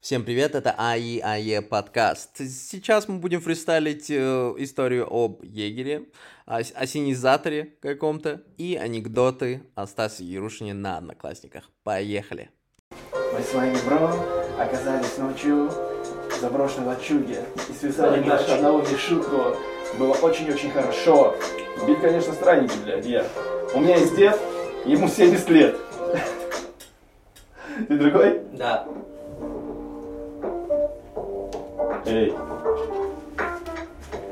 Всем привет, это АИ АЕ подкаст. Сейчас мы будем фристайлить э, историю об егере, о, о синизаторе каком-то и анекдоты о Стасе Ярушине на Одноклассниках. Поехали! Мы с вами, бро, оказались ночью в заброшенной лачуге и связали нашу одного шутку. Было очень-очень хорошо. Бит, конечно, странненький, блядь, я. У меня есть дед, ему 70 лет. Ты другой? Да. Эй.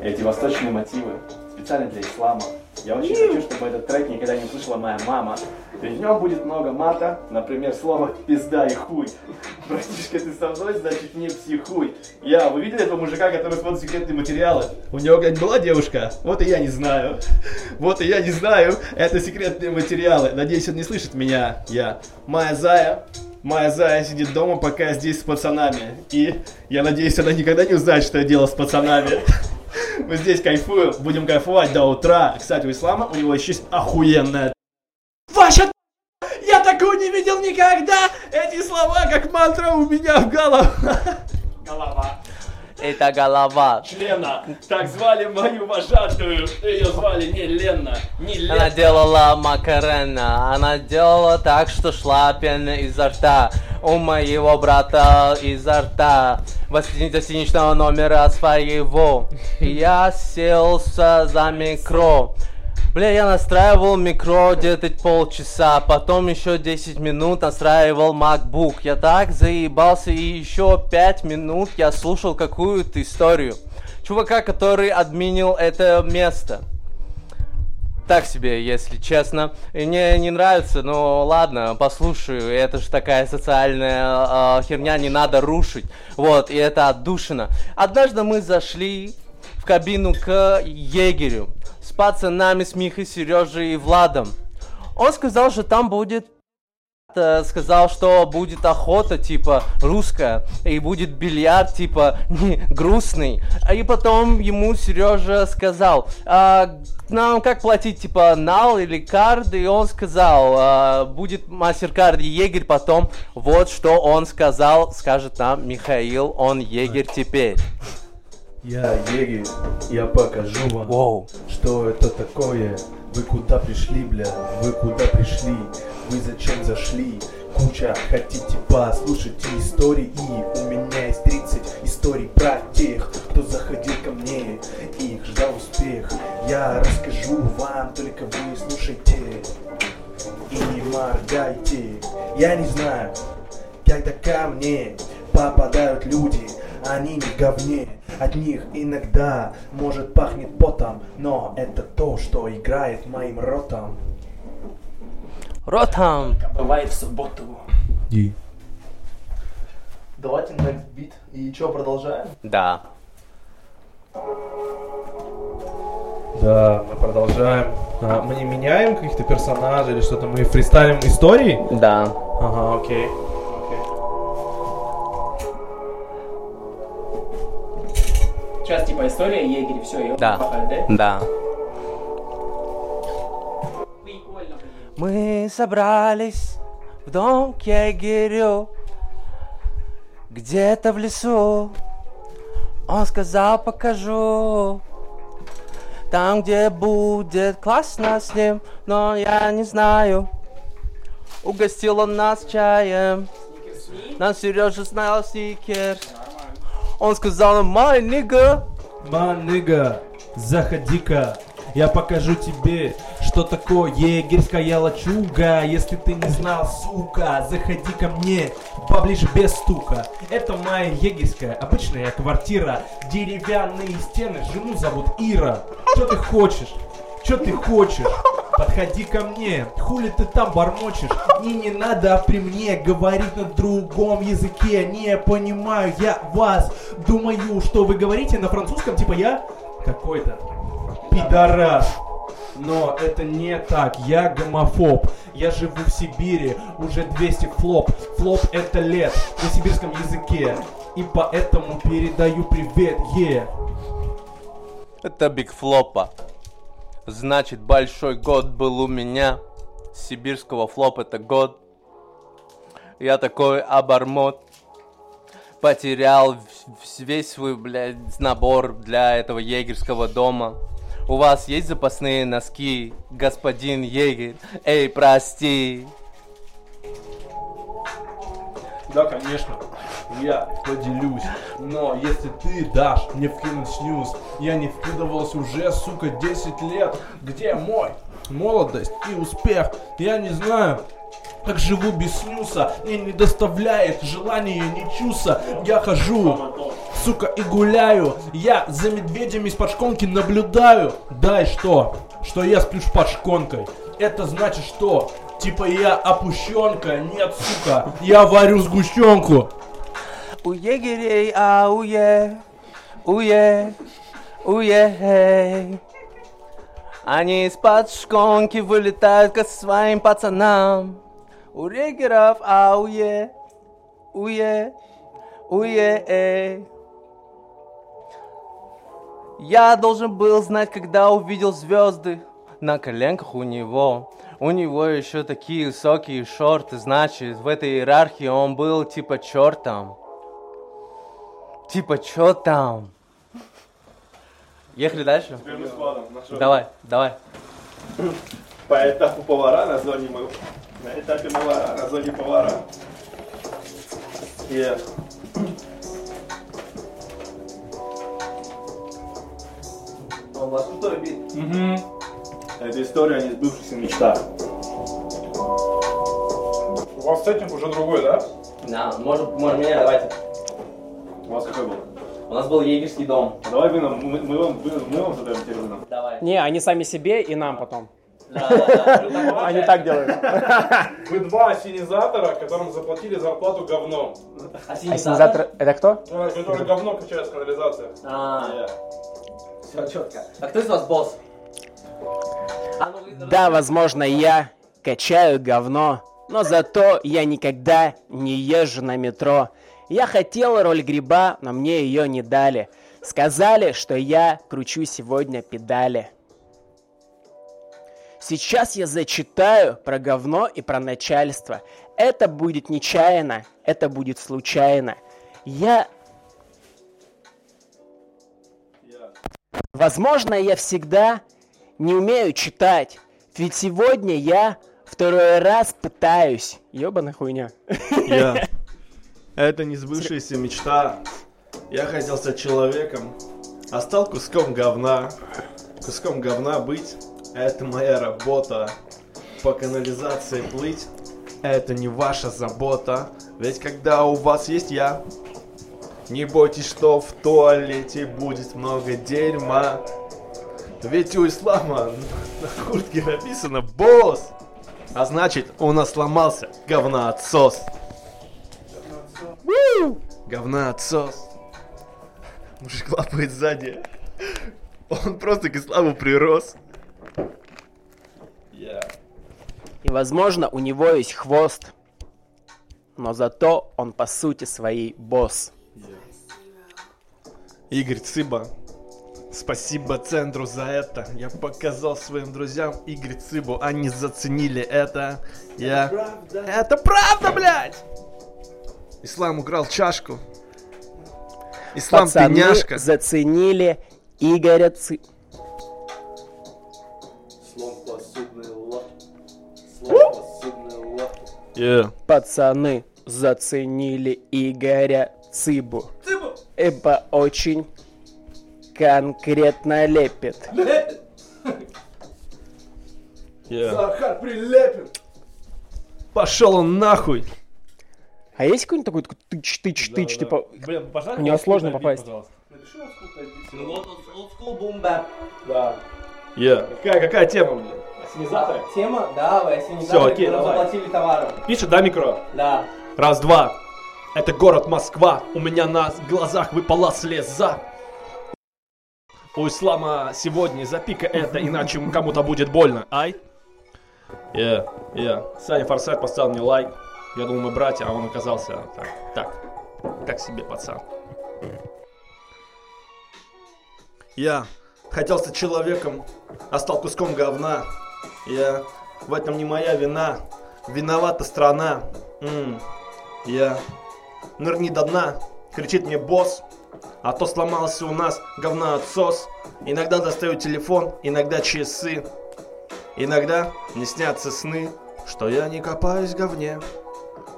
Эти восточные мотивы специально для ислама. Я очень хочу, чтобы этот трек никогда не услышала моя мама. Ведь в нем будет много мата, например, слово пизда и хуй. Братишка, ты со мной, значит не психуй. Я, вы видели этого мужика, который смотрит секретные материалы? У него, блядь, была девушка? Вот и я не знаю. Вот и я не знаю. Это секретные материалы. Надеюсь, он не слышит меня. Я. Моя зая. Моя зая сидит дома, пока я здесь с пацанами. И я надеюсь, она никогда не узнает, что я делал с пацанами. Мы здесь кайфуем, будем кайфовать до утра. Кстати, у Ислама у него еще есть охуенная Ваша Я такого не видел никогда! Эти слова, как мантра у меня в голове. Голова. Это голова. Члена. Так звали мою вожатую. Ее звали не Лена, не Лена. Она делала макарена, она делала так, что шла пена изо рта. У моего брата изо рта. Гостиничного номера своего. Я селся за микро. Бля, я настраивал микро где-то полчаса, потом еще 10 минут настраивал MacBook. Я так заебался, и еще 5 минут я слушал какую-то историю. Чувака, который админил это место. Так себе, если честно. И мне не нравится, но ладно, послушаю. Это же такая социальная э, херня, не надо рушить. Вот, и это отдушина. Однажды мы зашли кабину к егерю с пацанами, с Михой, Сережей и Владом. Он сказал, что там будет э, сказал, что будет охота, типа, русская, и будет бильярд, типа, не, грустный. И потом ему Сережа сказал, а, нам как платить, типа, нал или кард? И он сказал, а, будет мастер-кард егерь, потом вот что он сказал, скажет нам Михаил, он егерь теперь. Я егерь, я покажу вам, Воу. что это такое. Вы куда пришли, бля? Вы куда пришли? Вы зачем зашли? Куча хотите послушать истории У меня есть 30 историй про тех, кто заходил ко мне Их ждал успех Я расскажу вам, только вы слушайте И не моргайте Я не знаю, когда ко мне попадают люди они не говне От них иногда, может, пахнет потом Но это то, что играет моим ротом Ротам. Бывает в субботу. И Давайте next beat. И что, продолжаем? Да. Да, мы продолжаем А, Мы не меняем каких-то персонажей или что-то Мы фристайлим истории? Да. Ага, окей типа история егерь, все, ее Да. да? Да. Мы собрались в дом к егерю Где-то в лесу Он сказал, покажу Там, где будет классно с ним Но я не знаю Угостил он нас чаем Нам Сережа знал стикерс Он сказал май нига Маныга, заходи-ка, я покажу тебе, что такое егерская лачуга. Если ты не знал, сука, заходи ко мне поближе без стука. Это моя егерская обычная квартира, деревянные стены, жену зовут Ира. Что ты хочешь? Что ты хочешь? Подходи ко мне, хули ты там бормочешь? Мне не надо при мне говорить на другом языке, не понимаю я вас. Думаю, что вы говорите на французском, типа я какой-то пидорас. Но это не так, я гомофоб. Я живу в Сибири, уже 200 флоп. Флоп это лет на сибирском языке. И поэтому передаю привет, е. Это Биг Флопа. Значит, большой год был у меня. Сибирского флоп это год. Я такой обормот. потерял весь свой, блядь, набор для этого егерского дома. У вас есть запасные носки, господин егерь? Эй, прости. Да, конечно. Я поделюсь. Но если ты дашь мне вкинуть снюс, я не вкидывался уже, сука, 10 лет. Где мой молодость и успех? Я не знаю. Как живу без снюса, мне не доставляет желания ни чуса. Я хожу, сука, и гуляю. Я за медведями из-под шконки наблюдаю. Дай что? Что я сплю под шконкой. Это значит что? Типа я опущенка? Нет, сука, я варю сгущенку. У егерей, ауе, уе, уе. Они из-под шконки вылетают к своим пацанам. У регеров, ауе, уе, уе, эй. Я должен был знать, когда увидел звезды на коленках у него. У него еще такие высокие шорты, значит, в этой иерархии он был типа чертом. Типа, чё там? Ехали дальше? Теперь мы с Владом. Давай, давай. По этапу повара на зоне мы... На этапе повара, на зоне повара. Yeah. Это история о несбывшихся мечтах. У вас сеттинг уже другой, да? Да, может, может меня, давайте. Был егерский дом. Давай вы нам, мы, мы вам, мы вам задаем теперь вы нам. Давай. Не, они сами себе и нам потом. Да, да, да. Они так делают. Вы два ассенизатора, которым заплатили зарплату говном. Ассенизатор, это кто? Который говно качает с канализации. А, все четко. А кто из вас босс? А ну, Да, возможно, я качаю говно, но зато я никогда не езжу на метро. Я хотел роль гриба, но мне ее не дали. Сказали, что я кручу сегодня педали. Сейчас я зачитаю про говно и про начальство. Это будет нечаянно, это будет случайно. Я... Возможно, я всегда не умею читать. Ведь сегодня я второй раз пытаюсь. Ёбаная хуйня. Я. Это не сбывшаяся мечта. Я хотел стать человеком, а стал куском говна. Куском говна быть – это моя работа. По канализации плыть – это не ваша забота. Ведь когда у вас есть я, не бойтесь, что в туалете будет много дерьма. Ведь у ислама на куртке написано «Босс», а значит, у нас сломался говноотсос. Говна отсос. Мужик лапает сзади. Он просто к исламу прирос. Я. И, возможно, у него есть хвост. Но зато он по сути своей босс. Игорь Цыба. Спасибо центру за это. Я показал своим друзьям Игорь Цыбу. Они заценили это. Я... Это правда, блядь! Ислам украл чашку. Ислам Пацаны пеняшка. заценили Игоря Цы... Yeah. Пацаны заценили Игоря Цыбу. Ибо очень конкретно лепит. Yeah. Захар прилепин. Пошел он нахуй. А есть какой-нибудь такой такой тыч-тыч-тыч, типа... Блин, пожалуйста. У него сложно попасть. Да. Yeah. Какая, какая тема, блин? Ассенизаторы. Тема? Давай, если не Всё, окей, давай. заплатили товаром. Пишет, да, микро? Да. Раз, два. Это город Москва. У меня на глазах выпала слеза. У ислама сегодня запика это, иначе кому-то будет больно. Ай. Я, я. Саня Форсайт поставил мне лайк. Я думал, мы братья, а он оказался так, так, так себе пацан. Я хотел стать человеком, а стал куском говна. Я в этом не моя вина. Виновата страна. М, Я нырни до дна, кричит мне босс, а то сломался у нас говноотсос. Иногда достаю телефон, иногда часы. Иногда мне снятся сны, что я не копаюсь в говне,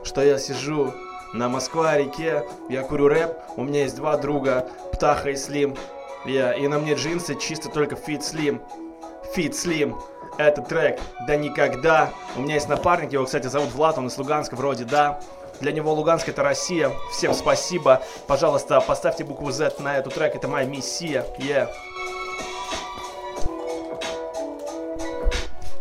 что я сижу на Москва-реке, я курю рэп, у меня есть два друга, Птаха и Слим. Я, и на мне джинсы чисто только Fit Slim. Fit Slim. Это трек «Да никогда». У меня есть напарник, его, кстати, зовут Влад, он из Луганска вроде, да. Для него Луганск это Россия. Всем спасибо. Пожалуйста, поставьте букву Z на эту трек, это моя миссия. Yeah.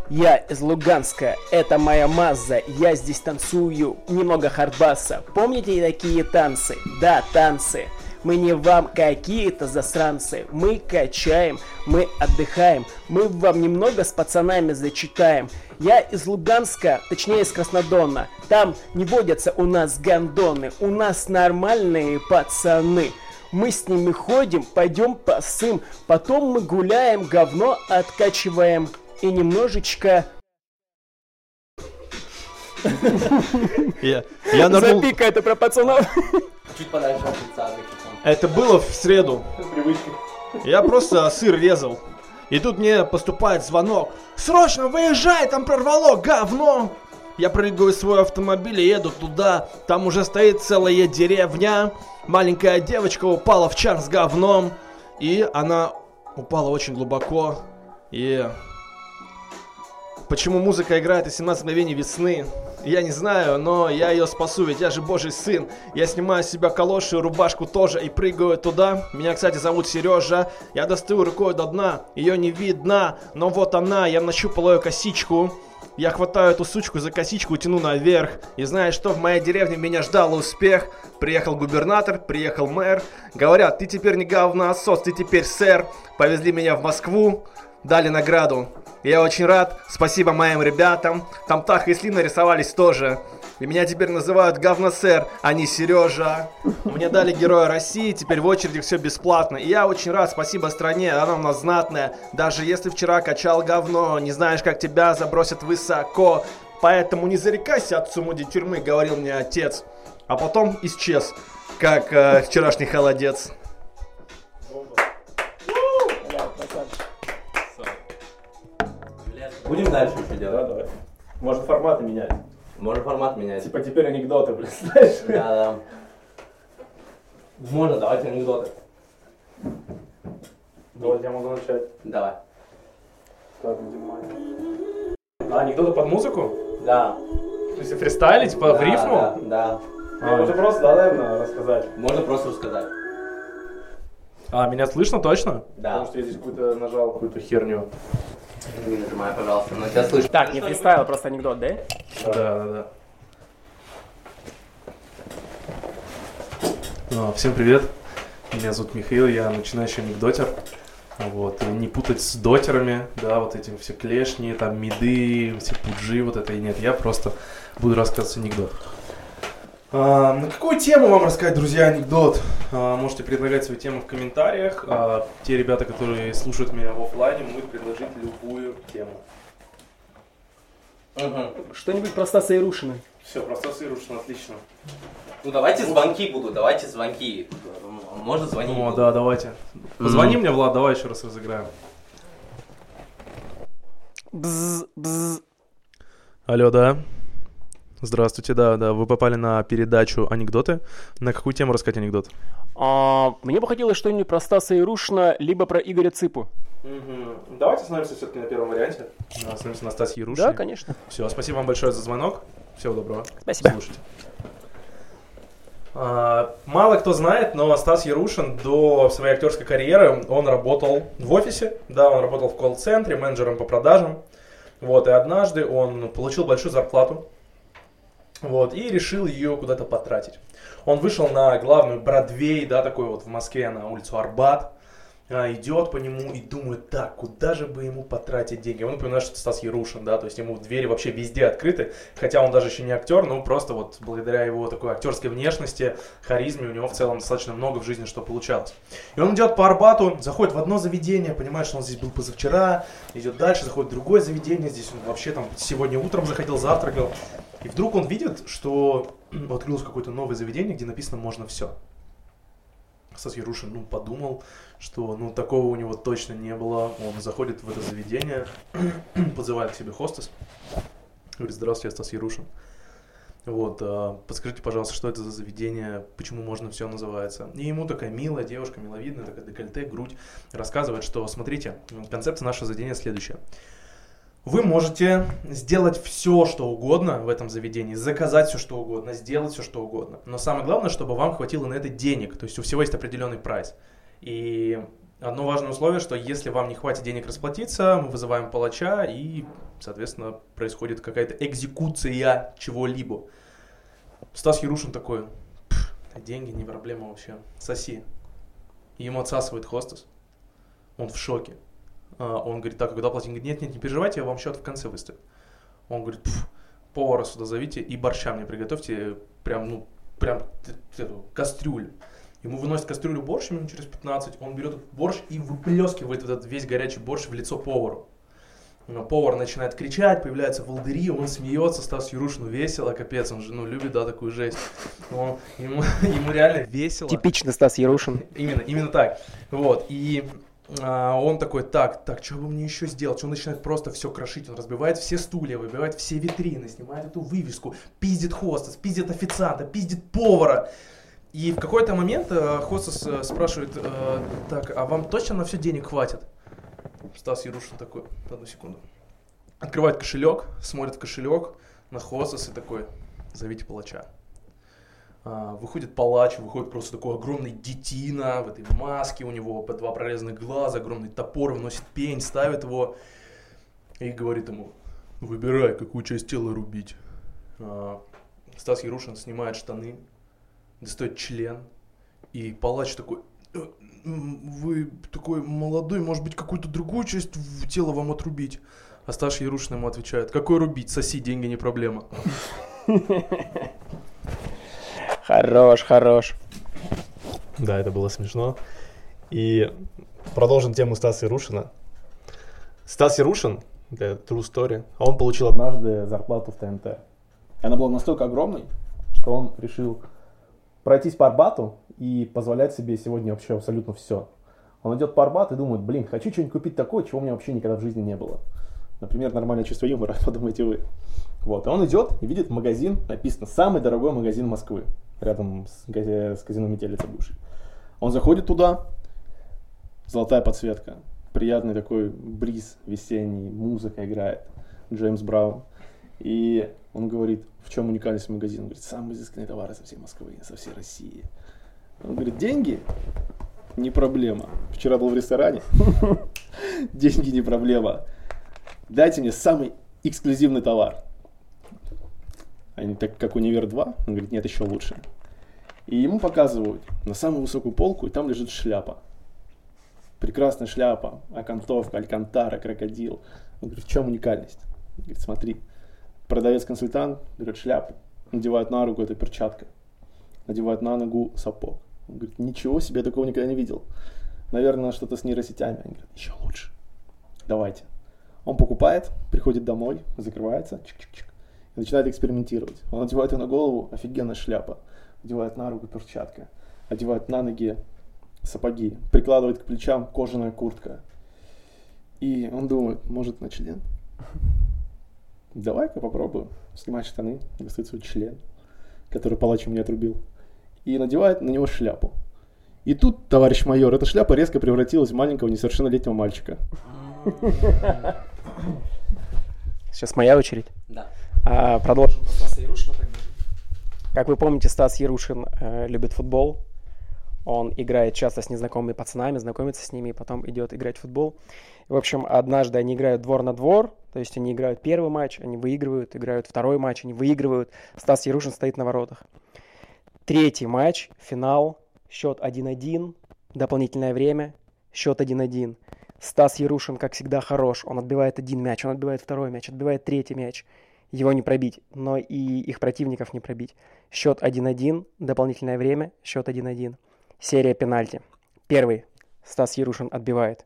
Я из Луганска, это моя Маза, я здесь танцую, немного хардбаса. Помните такие танцы? Да, танцы. Мы не вам какие-то засранцы, мы качаем, мы отдыхаем, мы вам немного с пацанами зачитаем. Я из Луганска, точнее из Краснодона, там не водятся у нас гандоны, у нас нормальные пацаны. Мы с ними ходим, пойдем посым, потом мы гуляем, говно откачиваем и немножечко Я, я нырнул- запика это про пацанов. Чуть подальше от лица. Это было в среду. Я просто сыр резал. И тут мне поступает звонок. Срочно выезжай, там прорвало, говно! Я прыгаю в свой автомобиль и еду туда. Там уже стоит целая деревня. Маленькая девочка упала в чан с говном. И она упала очень глубоко. И... Почему музыка играет из 17 мгновений весны? Я не знаю, но я ее спасу, ведь я же божий сын. Я снимаю с себя калоши, рубашку тоже и прыгаю туда. Меня, кстати, зовут Сережа. Я достаю рукой до дна, ее не видно, но вот она, я нащупал ее косичку. Я хватаю эту сучку за косичку, тяну наверх. И знаешь что, в моей деревне меня ждал успех. Приехал губернатор, приехал мэр. Говорят, ты теперь не говноосос, ты теперь сэр. Повезли меня в Москву, дали награду. Я очень рад, спасибо моим ребятам. Там Тах и Сли нарисовались тоже. И меня теперь называют говносэр, а не Сережа. Мне дали Героя России, теперь в очереди все бесплатно. И я очень рад, спасибо стране, она у нас знатная. Даже если вчера качал говно, не знаешь, как тебя забросят высоко. Поэтому не зарекайся от сумуди тюрьмы, говорил мне отец. А потом исчез, как э, вчерашний холодец. Будем дальше еще Да, делать? давай. Может форматы менять. Можно формат менять. Типа теперь анекдоты, блин, знаешь? Да, да. Можно, давайте анекдоты. Вот я могу начать. Давай. Так, внимание. А, анекдоты под музыку? Да. То есть фристайлить по да, рифму? Да, да. А, Можно просто, да, наверное, рассказать. Можно просто рассказать. А, меня слышно точно? Да. Потому что я здесь какую-то нажал какую-то херню. Не нажимай, пожалуйста, но тебя слышно. Так, не фристайл, просто анекдот, да? Да, да, да. А, Всем привет. Меня зовут Михаил, я начинающий анекдотер. Вот, и не путать с дотерами, да, вот этим все клешни, там, миды, все пуджи, вот это и нет. Я просто буду рассказывать анекдот. А, на какую тему вам рассказать, друзья, анекдот? А, можете предлагать свои темы в комментариях. А, те ребята, которые слушают меня в оффлайне, могут предложить любую тему. Мгм. Что-нибудь про Стаса Ярушина. Все, процессируешь, отлично. Ну давайте звонки будут, давайте звонки. Можно звонить? О, да, давайте. Позвони мне, Влад, давай еще раз разыграем. Бз, бз. Алло, да. Здравствуйте, да, да. Вы попали на передачу анекдоты. На какую тему рассказать анекдот? А, мне бы хотелось что-нибудь про Стаса Ярушина, либо про Игоря Цыпу. Давайте остановимся все-таки на первом варианте. Остановимся на Стасе Ярушине. Да, конечно. Все, спасибо вам большое за звонок. Всего доброго. Спасибо. Слушайте. А, Мало кто знает, но Стас Ярушин до своей актерской карьеры, он работал в офисе, да, он работал в колл-центре, менеджером по продажам. Вот, и однажды он получил большую зарплату, вот, и решил ее куда-то потратить. Он вышел на главную Бродвей, да, такой вот в Москве, на улицу Арбат, идет по нему и думает, так, куда же бы ему потратить деньги? Он понимает, что это Стас Ярушин, да, то есть ему двери вообще везде открыты, хотя он даже еще не актер, но просто вот благодаря его такой актерской внешности, харизме, у него в целом достаточно много в жизни что получалось. И он идет по Арбату, заходит в одно заведение, понимает, что он здесь был позавчера, идет дальше, заходит в другое заведение, здесь он вообще там сегодня утром заходил, завтракал. И вдруг он видит, что открылось какое-то новое заведение, где написано «можно все». Стас Ярушин, ну, подумал, что, ну, такого у него точно не было. Он заходит в это заведение, позывает к себе хостес, говорит, здравствуйте, я Стас Ярушин. Вот, а, подскажите, пожалуйста, что это за заведение, почему можно все называется. И ему такая милая девушка, миловидная, такая декольте, грудь, рассказывает, что, смотрите, концепция нашего заведения следующая. Вы можете сделать все, что угодно в этом заведении, заказать все, что угодно, сделать все, что угодно. Но самое главное, чтобы вам хватило на это денег. То есть у всего есть определенный прайс. И одно важное условие, что если вам не хватит денег расплатиться, мы вызываем палача и, соответственно, происходит какая-то экзекуция чего-либо. Стас Ярушин такой, «Пф, деньги не проблема вообще, соси. Ему отсасывает хостес. Он в шоке. А, Он говорит, так, когда платить? Он говорит, нет, нет, не переживайте, я вам счет в конце выставлю. Он говорит, «Пф, повара сюда зовите и борща мне приготовьте, прям, ну, прям эту, кастрюлю. Ему выносит кастрюлю борщ минут через 15, он берет борщ и выплескивает этот весь горячий борщ в лицо повару. Ну, Повар начинает кричать, появляются волдыри, он смеется, Стас Юрушину весело, капец, он же, ну, любит, да, такую жесть. Но ему, ему реально весело. Типичный Стас Ярушин. Именно, именно так. Вот, и а, он такой, так, так, что бы мне еще сделать? Он начинает просто все крошить, он разбивает все стулья, выбивает все витрины, снимает эту вывеску, пиздит хостес, пиздит официанта, пиздит повара. И в какой-то момент э, хостес э, спрашивает, э, так, а вам точно на все денег хватит? Стас Ярушин такой, одну секунду. Открывает кошелек, смотрит в кошелек на хостес и такой, зовите палача. А, выходит палач, выходит просто такой огромный детина в этой маске, у него по два прорезанных глаза, огромный топор, выносит пень, ставит его и говорит ему, выбирай, какую часть тела рубить. А, Стас Ярушин снимает штаны, достает член, и палач такой, «Э, вы такой молодой, может быть, какую-то другую часть тела вам отрубить? А Стас Ярушин ему отвечает, какой рубить, соси, деньги не проблема. Хорош, хорош. Да, это было смешно. И продолжим тему Стаса Ярушина. Стас Ярушин, это true story, а он получил однажды зарплату в ТНТ. Она была настолько огромной, что он решил пройтись по Арбату и позволять себе сегодня вообще абсолютно все. Он идет по Арбату и думает, блин, хочу что-нибудь купить такое, чего у меня вообще никогда в жизни не было. Например, нормальное чувство юмора, подумайте вы. Вот, и он идет и видит магазин, написано «Самый дорогой магазин Москвы», рядом с, с казино Метелица бывший. Он заходит туда, золотая подсветка, приятный такой бриз весенний, музыка играет, Джеймс Браун. И он говорит, в чем уникальность магазина? Он говорит, самые изысканные товары со всей Москвы, со всей России. Он говорит, деньги не проблема. Вчера был в ресторане, деньги не проблема. Дайте мне самый эксклюзивный товар. Они так как Универ 2, он говорит, нет, еще лучше. И ему показывают на самую высокую полку, и там лежит шляпа. Прекрасная шляпа, окантовка, алькантара, крокодил. Он говорит, в чем уникальность? Он говорит, смотри, продавец-консультант берет шляпу, надевает на руку этой перчаткой, надевает на ногу сапог. Он говорит, ничего себе, я такого никогда не видел. Наверное, что-то с нейросетями. Они говорят, еще лучше. Давайте. Он покупает, приходит домой, закрывается, чик-чик-чик, и начинает экспериментировать. Он одевает ее на голову, офигенная шляпа. Одевает на руку перчатка. Одевает на ноги сапоги. Прикладывает к плечам кожаная куртка. И он думает, может на член? Давай-ка попробую. Снимает штаны, достает свой член, который палач мне отрубил. И надевает на него шляпу. И тут, товарищ майор, эта шляпа резко превратилась в маленького несовершеннолетнего мальчика. Сейчас моя очередь. Да. А, продолжим про Стаса Ярушина тогда. Как вы помните, Стас Ярушин э, любит футбол. Он играет часто с незнакомыми пацанами, знакомится с ними и потом идет играть в футбол. В общем, однажды они играют двор на двор, то есть они играют первый матч, они выигрывают, играют второй матч, они выигрывают. Стас Ярушин стоит на воротах. Третий матч, финал, счет 1-1, дополнительное время, счет 1-1. Стас Ярушин, как всегда, хорош. Он отбивает один мяч, он отбивает второй мяч, отбивает третий мяч. Его не пробить, но и их противников не пробить. Счет 1-1, дополнительное время, счет 1-1. Серия пенальти. Первый Стас Ярушин отбивает.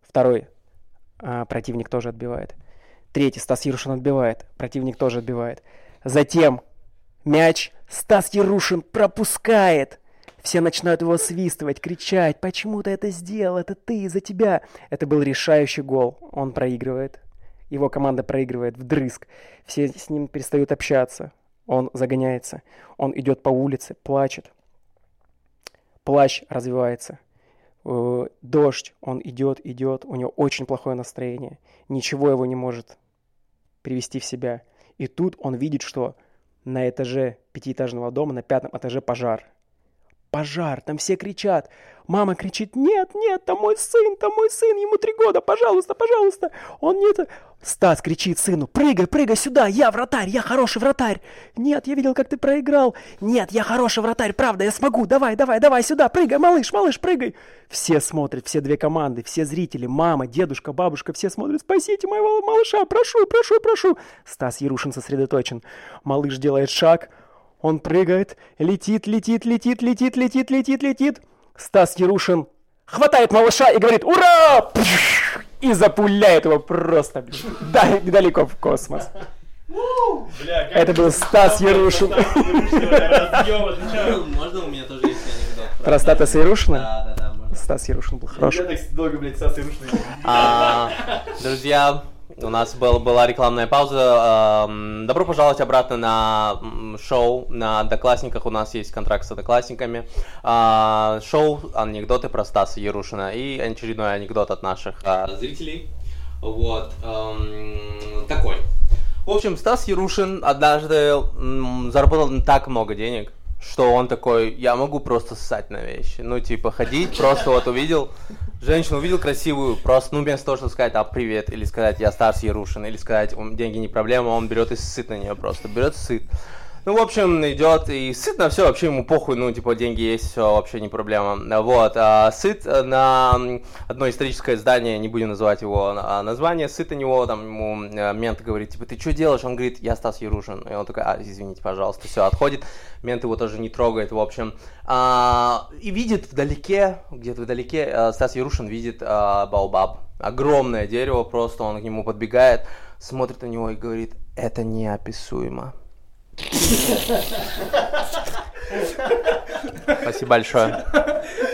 Второй а, противник тоже отбивает. Третий Стас Ярушин отбивает. Противник тоже отбивает. Затем мяч Стас Ярушин пропускает. Все начинают его свистывать, кричать, почему ты это сделал, это ты, за тебя. Это был решающий гол. Он проигрывает. Его команда проигрывает вдрызг. Все с ним перестают общаться. Он загоняется. Он идет по улице, плачет. Плащ развивается. Э, Дождь, он идет, идет, у него очень плохое настроение. Ничего его не может привести в себя. И тут он видит, что на этаже пятиэтажного дома, на пятом этаже пожар. Пожар, там все кричат. Мама кричит, нет, нет, там мой сын, там мой сын, ему три года, пожалуйста, пожалуйста. Он нет... Стас кричит сыну, прыгай, прыгай сюда, я вратарь, я хороший вратарь. Нет, я видел, как ты проиграл. Нет, я хороший вратарь, правда, я смогу, давай, давай, давай сюда, прыгай, малыш, малыш, прыгай. Все смотрят, все две команды, все зрители, мама, дедушка, бабушка, все смотрят, спасите моего малыша, прошу, прошу, прошу. Стас Ярушин сосредоточен. Малыш делает шаг, он прыгает, летит, летит, летит, летит, летит, летит, летит. Стас Ярушин хватает малыша и говорит «Ура!» и запуляет его просто блин, да- далеко в космос. Бля, Это был Стас Ярушин. Можно у меня тоже есть анекдот? Про Стаса Ярушина? Да, да, да. Стас Ярушин был хороший. Я так долго, блядь, Стас Ярушин. А, Друзья, у нас был, была рекламная пауза. Эм, Добро пожаловать обратно на шоу на Одноклассниках. У нас есть контракт с Одноклассниками. А, Шоу «Анекдоты про Стаса Ярушина». И очередной анекдот от наших а, зрителей. Вот. эм, Такой. В общем, Стас Ярушин однажды заработал так много денег, что он такой, я могу просто ссать на вещи. Ну, типа, ходить, просто вот увидел, женщину увидел красивую, просто, ну, вместо того, чтобы сказать, а, привет, или сказать, я Стас Ярушин, или сказать, «Ум, деньги не проблема, он берет и сыт на нее просто, берет сыт. Ну, в общем, идет и сыт на все, вообще ему похуй, ну, типа, деньги есть, все, вообще не проблема. Вот, а сыт на одно историческое здание, не будем называть его а, название, сыт на него, там, ему э, мент говорит, типа, ты что делаешь? Он говорит, я Стас Ярушин. И он такой, а, извините, пожалуйста, все, отходит. Мент его тоже не трогает, в общем. А, и видит вдалеке, где-то вдалеке, э, Стас Ярушин видит а, Баобаб. Огромное дерево, просто он к нему подбегает, смотрит на него и говорит, это неописуемо. Спасибо большое.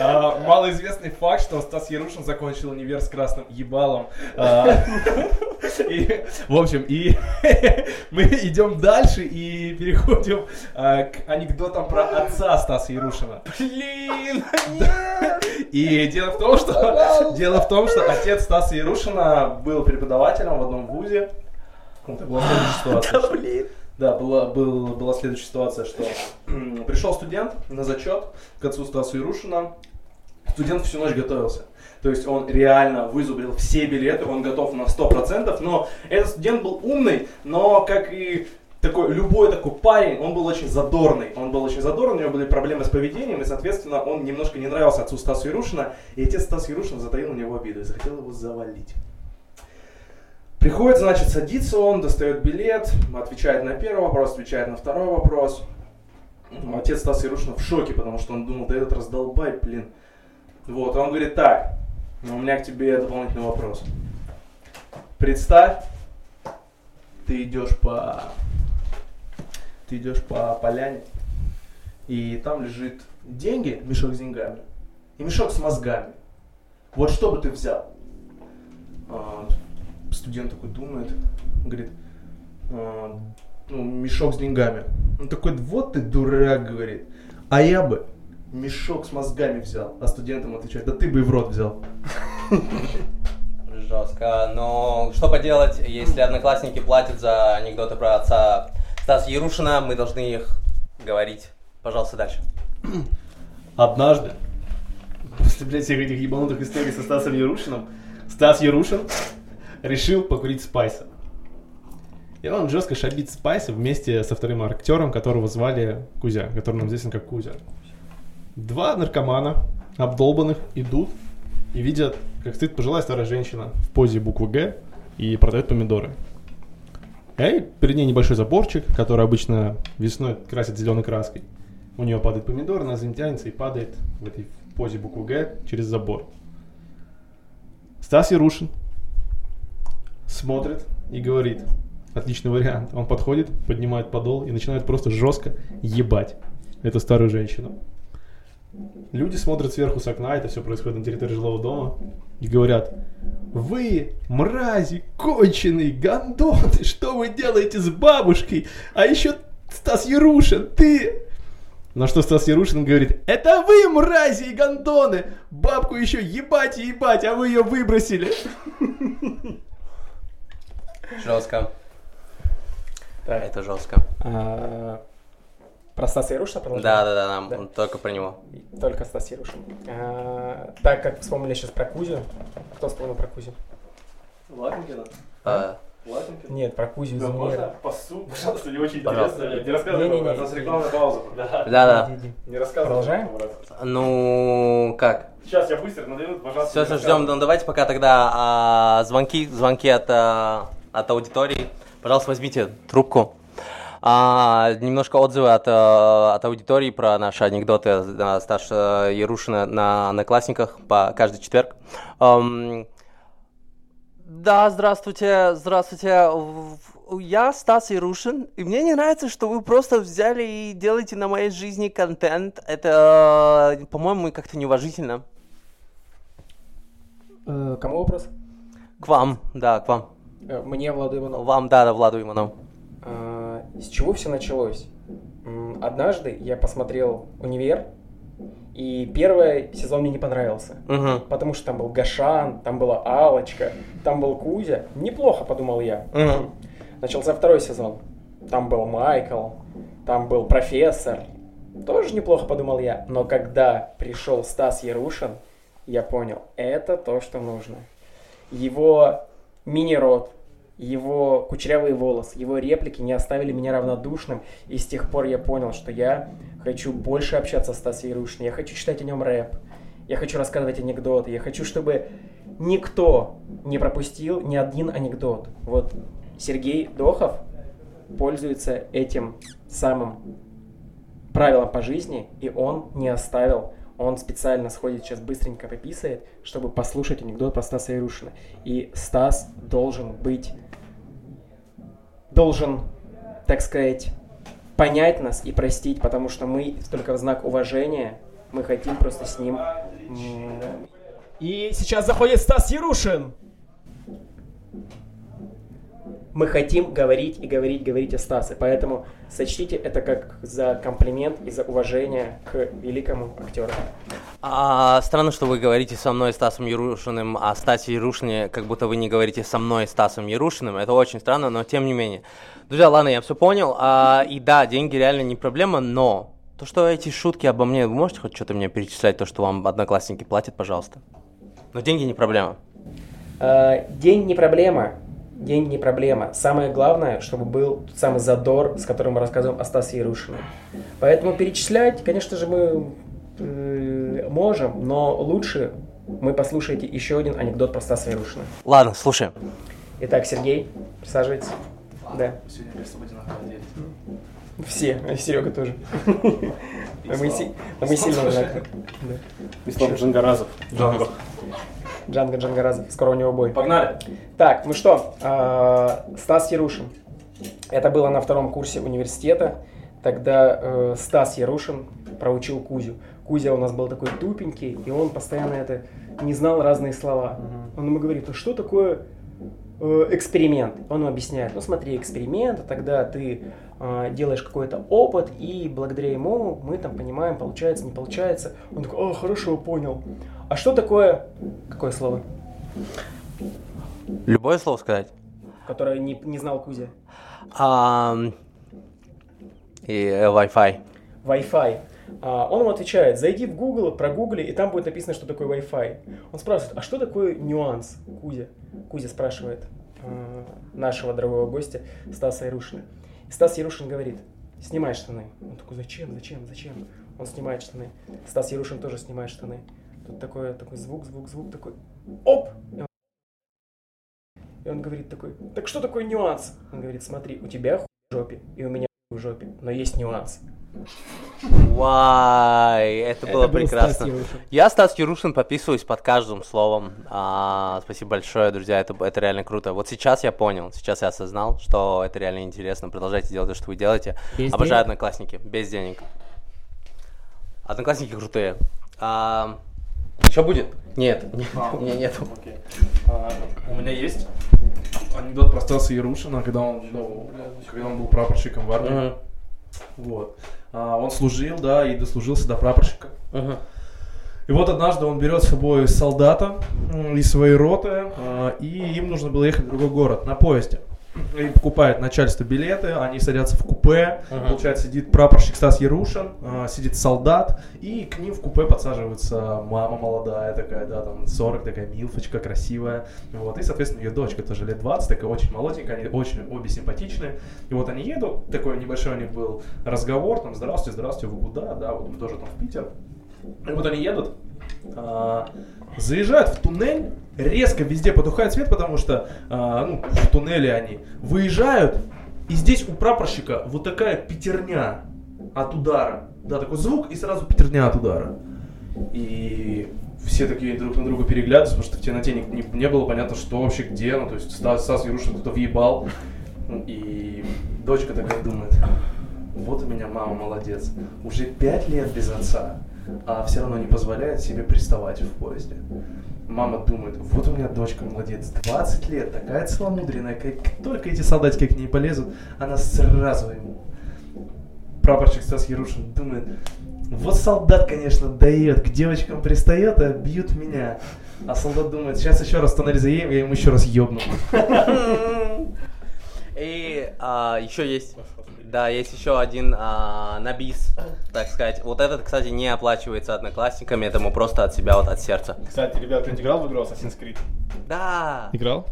А, Малоизвестный факт, что Стас Ярушин закончил универ с красным ебалом. А, и, В общем, и мы идем дальше и переходим а, к анекдотам про отца Стаса Ярушина. Блин! И дело в том, что дело в том, что отец Стаса Ярушина был преподавателем в одном вузе. Это была следующая ситуация. блин! Да, была, был, была следующая ситуация, что пришел студент на зачет к отцу Стасу Ярушина. Студент всю ночь готовился. То есть он реально вызубрил все билеты, он готов на 100%, но этот студент был умный, но как и такой, любой такой парень, он был очень задорный. Он был очень задорный, у него были проблемы с поведением, и, соответственно, он немножко не нравился отцу Стасу Ярушина, и отец Стас Ярушин затаил на него обиду и захотел его завалить. Приходит, значит, садится он, достает билет, отвечает на первый вопрос, отвечает на второй вопрос. Ну, Отец Стаса Ярушина в шоке, потому что он думал, да этот раздолбай, блин. Вот, а он говорит, так, ну, у меня к тебе дополнительный вопрос. Представь, ты идешь по... Ты идешь по поляне, и там лежит деньги, мешок с деньгами, и мешок с мозгами. Вот что бы ты взял? Студент такой думает, говорит, «А, ну, мешок с деньгами. Он такой, вот ты дурак, говорит. А я бы мешок с мозгами взял. А студент ему отвечает, да ты бы и в рот взял. Жестко. Но что поделать, если одноклассники платят за анекдоты про отца Стаса Ярушина, мы должны их говорить. Пожалуйста, дальше. Однажды, после, блядь, всех этих ебанутых историй со Стасом Ярушиным, Стас Ярушин решил покурить Спайса. И он жестко шабит Спайса вместе со вторым актером, которого звали Кузя, который нам известен как Кузя. Два наркомана, обдолбанных, идут и видят, как стоит пожилая старая женщина в позе буквы Г и продает помидоры. И перед ней небольшой заборчик, который обычно весной красят зеленой краской. У нее падает помидор, она за ним тянется и падает в этой позе буквы Г через забор. Стас Ярушин смотрит и говорит, отличный вариант. Он подходит, поднимает подол и начинает просто жестко ебать эту старую женщину. Люди смотрят сверху с окна, это все происходит на территории жилого дома, и говорят, вы, мрази, конченые, гондоны, что вы делаете с бабушкой? А еще Стас Ярушин, ты... На что Стас Ярушин говорит, это вы, мрази и гондоны, бабку еще ебать и ебать, а вы ее выбросили. Жестко. Так, Это жестко. а, про Стаса Ярушина продолжаем? Да, да, да, нам Да. только про него. Только Стас Ярушин. А, так как вспомнили сейчас про Кузю. Кто вспомнил про Кузю? Лапенькина? А, Лапенькина? Нет, про Кузю из Да, можно? Пожалуйста, не очень Пожалуйста. интересно. Не рассказывай, у нас рекламная пауза. Да. Да. Не рассказывай. Продолжаем? Ну, как? Сейчас я быстро надаю, пожалуйста. Все, не все, рассказывай. ждем. Ну, давайте пока тогда а, звонки, звонки от, а, от аудитории. Пожалуйста, возьмите трубку. А, немножко отзывы от, а, от аудитории про наши анекдоты а, Сташа Ярушина на одноклассниках по каждый четверг. Ам, да, здравствуйте, здравствуйте. Я Стас Ярушин, и мне не нравится, что вы просто взяли и делаете на моей жизни контент. Это, э, по-моему, как-то неуважительно. Э, Кому вопрос? К вам, да, к вам. Э, Мне, Владу Иванову. Вам, да, да, Владу Иванову. А, С чего все началось? Однажды я посмотрел «Универ», и первый сезон мне не понравился. Угу. Потому что там был Гашан, там была Алочка, там был Кузя. Неплохо, подумал я. Мгм. Начался второй сезон. Там был Майкл, там был профессор. Тоже неплохо, подумал я. Но когда пришел Стас Ярушин, я понял, это то, что нужно. Его мини-рот, его кучерявый волос, его реплики не оставили меня равнодушным. И с тех пор я понял, что я хочу больше общаться с Стасом Ярушиным. Я хочу читать о нем рэп. Я хочу рассказывать анекдоты. Я хочу, чтобы никто не пропустил ни один анекдот. Вот Сергей Дохов пользуется этим самым правилом по жизни, и он не оставил. Он специально сходит сейчас быстренько пописает, чтобы послушать анекдот про Стаса Ярушина. И Стас должен быть, должен, так сказать, понять нас и простить, потому что мы только в знак уважения, мы хотим просто с ним... И сейчас заходит Стас Ярушин! Мы хотим говорить и говорить, говорить о Стасе, поэтому сочтите это как за комплимент и за уважение к великому актеру. А, странно, что вы говорите со мной Стасом Ярушиным, а Стасе Ярушине, как будто вы не говорите со мной Стасом Ярушиным. Это очень странно, но тем не менее. Друзья, ладно, я все понял. А, и да, деньги реально не проблема, но то, что эти шутки обо мне, вы можете хоть что-то мне перечислять, то, что вам одноклассники платят, пожалуйста. Но деньги не проблема. Э, День не проблема. Деньги не проблема. Самое главное, чтобы был тот самый задор, с которым мы рассказываем о Стасе Ярушине. Поэтому перечислять, конечно же, мы э, можем, но лучше мы послушаете еще один анекдот про Стаса Ярушина. Ладно, слушаем. Итак, Сергей, присаживайтесь. Да. Сегодня без одинаково одеты. Все, и Серега тоже. А мы, си- а мы сильно одинаковые. Да. Ислам Джангаразов. Джанго. Джанго Джангаразов, скоро у него бой. Погнали. Так, ну что, а, Стас Ярушин. Это было на втором курсе университета. Тогда э, Стас Ярушин проучил Кузю. Кузя у нас был такой тупенький, и он постоянно это не знал разные слова. Он ему говорит, а что такое эксперимент? Он объясняет, ну смотри, эксперимент, тогда ты э, делаешь какой-то опыт, и благодаря ему мы там понимаем, получается, не получается. Он такой, а, хорошо, понял. А что такое, какое слово, Любое слово сказать? которое не, не знал Кузя? Ам, и э, Wi-Fi. Wi-Fi. А, он ему отвечает, зайди в Google, прогугли, и там будет написано, что такое Wi-Fi. Он спрашивает, а что такое нюанс, Кузя? Кузя спрашивает а, нашего дорогого гостя Стаса Ярушина. Стас Ярушин говорит, снимай штаны. Он такой, зачем, зачем, зачем? Он снимает штаны. Стас Ярушин тоже снимает штаны. Тут такой, такой звук, звук, звук, такой, оп! И он, и он говорит такой, так что такое нюанс? Он говорит, смотри, у тебя хуй в жопе, и у меня в жопе, но есть нюанс. Вай, это было был Стас прекрасно. Я, Стас Ярушин, подписываюсь под каждым словом. А, спасибо большое, друзья, это, это реально круто. Вот сейчас я понял, сейчас я осознал, что это реально интересно. Продолжайте делать то, что вы делаете. Без Обожаю денег? одноклассники, без денег. Одноклассники крутые. А, еще будет? Нет, нет, у меня нету. Окей. А, у меня есть анекдот про Стаса Ярушина, когда он, ну, когда он был прапорщиком в армии. Мгм, Вот. А, он служил, да, и дослужился до прапорщика. мгм. И вот однажды он берет с собой солдата из своей роты, а, и им нужно было ехать в другой город на поезде. И покупает начальство билеты, они садятся в купе, Мгм. получается, сидит прапорщик Стас Ярушин, а, сидит солдат, и к ним в купе подсаживается мама молодая такая, да, там 40, такая милфочка, красивая, вот, и, соответственно, ее дочка тоже лет 20, такая очень молоденькая, они очень обе симпатичные, и вот они едут, такой небольшой у них был разговор, там, здравствуйте, здравствуйте, вы куда, да, вот мы тоже там в Питер, и вот они едут, а, заезжают в туннель, резко везде потухает свет, потому что а, ну, в туннеле они выезжают, и здесь у прапорщика вот такая пятерня от удара. Да, такой звук и сразу пятерня от удара. И все такие друг на друга переглядываются, потому что в темноте не, не, не было понятно, что вообще где. Ну, то есть Стас, Стас Ярушин кто-то въебал. И дочка такая думает, вот у меня мама молодец. Уже пять лет без отца, а все равно не позволяет себе приставать в поезде. Мама думает, вот у меня дочка молодец, 20 лет, такая целомудренная, как только эти солдатики к ней полезут, она сразу ему. Прапорщик Стас Ярушин думает, вот солдат, конечно, дает, к девочкам пристает, а бьют меня. А солдат думает, сейчас еще раз тоннель заедем, я ему еще раз ебну. И а, еще есть, да, есть еще один а, набис, так сказать. Вот этот, кстати, не оплачивается одноклассниками, это ему просто от себя, вот от сердца. Кстати, ребят, кто-нибудь играл в игру Assassin's Creed? Да. Играл?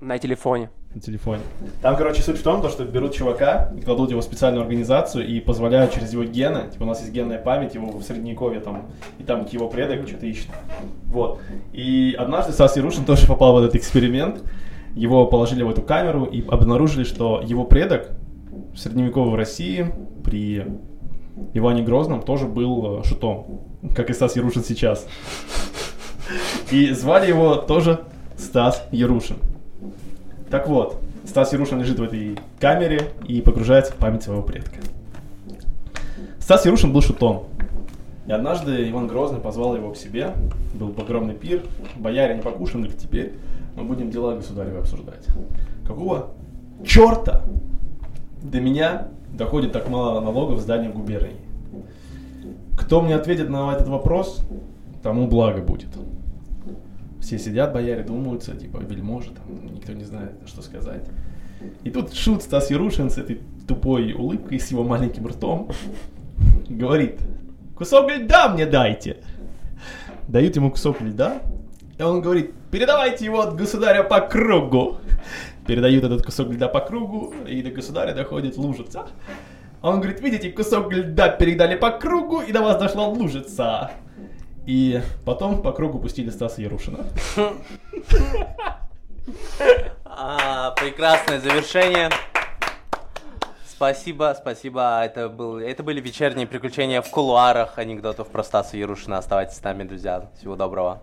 На телефоне. На телефоне. Там, короче, суть в том, то, что берут чувака, и кладут его в специальную организацию и позволяют через его гены, типа у нас есть генная память, его в средневековье там, и там его предок что-то ищет. Вот. И однажды Стас Ярушин тоже попал в этот эксперимент. Его положили в эту камеру и обнаружили, что его предок в средневековой России при Иване Грозном тоже был э, шутом, как и Стас Ярушин сейчас. И звали его тоже Стас Ярушин. Так вот, Стас Ярушин лежит в этой камере и погружается в память своего предка. Стас Ярушин был шутом. И однажды Иван Грозный позвал его к себе. Был огромный пир. Бояре не покушали, теперь мы будем дела государевы обсуждать. Какого черта до меня доходит так мало налогов в здании губернии? Кто мне ответит на этот вопрос, тому благо будет. Все сидят, бояре думаются, типа, вельможи, там, никто не знает, что сказать. И тут шут Стас Ярушин с этой тупой улыбкой, с его маленьким ртом, говорит, кусок льда мне дайте. Дают ему кусок льда, и он говорит, передавайте его от государя по кругу. Передают этот кусок льда по кругу, и до государя доходит лужица. А он говорит, видите, кусок льда передали по кругу, и до вас дошла лужица. И потом по кругу пустили Стаса Ярушина. А, прекрасное завершение. Спасибо, спасибо. Это, был, это были вечерние приключения в кулуарах анекдотов про Стаса Ярушина. Оставайтесь с нами, друзья. Всего доброго.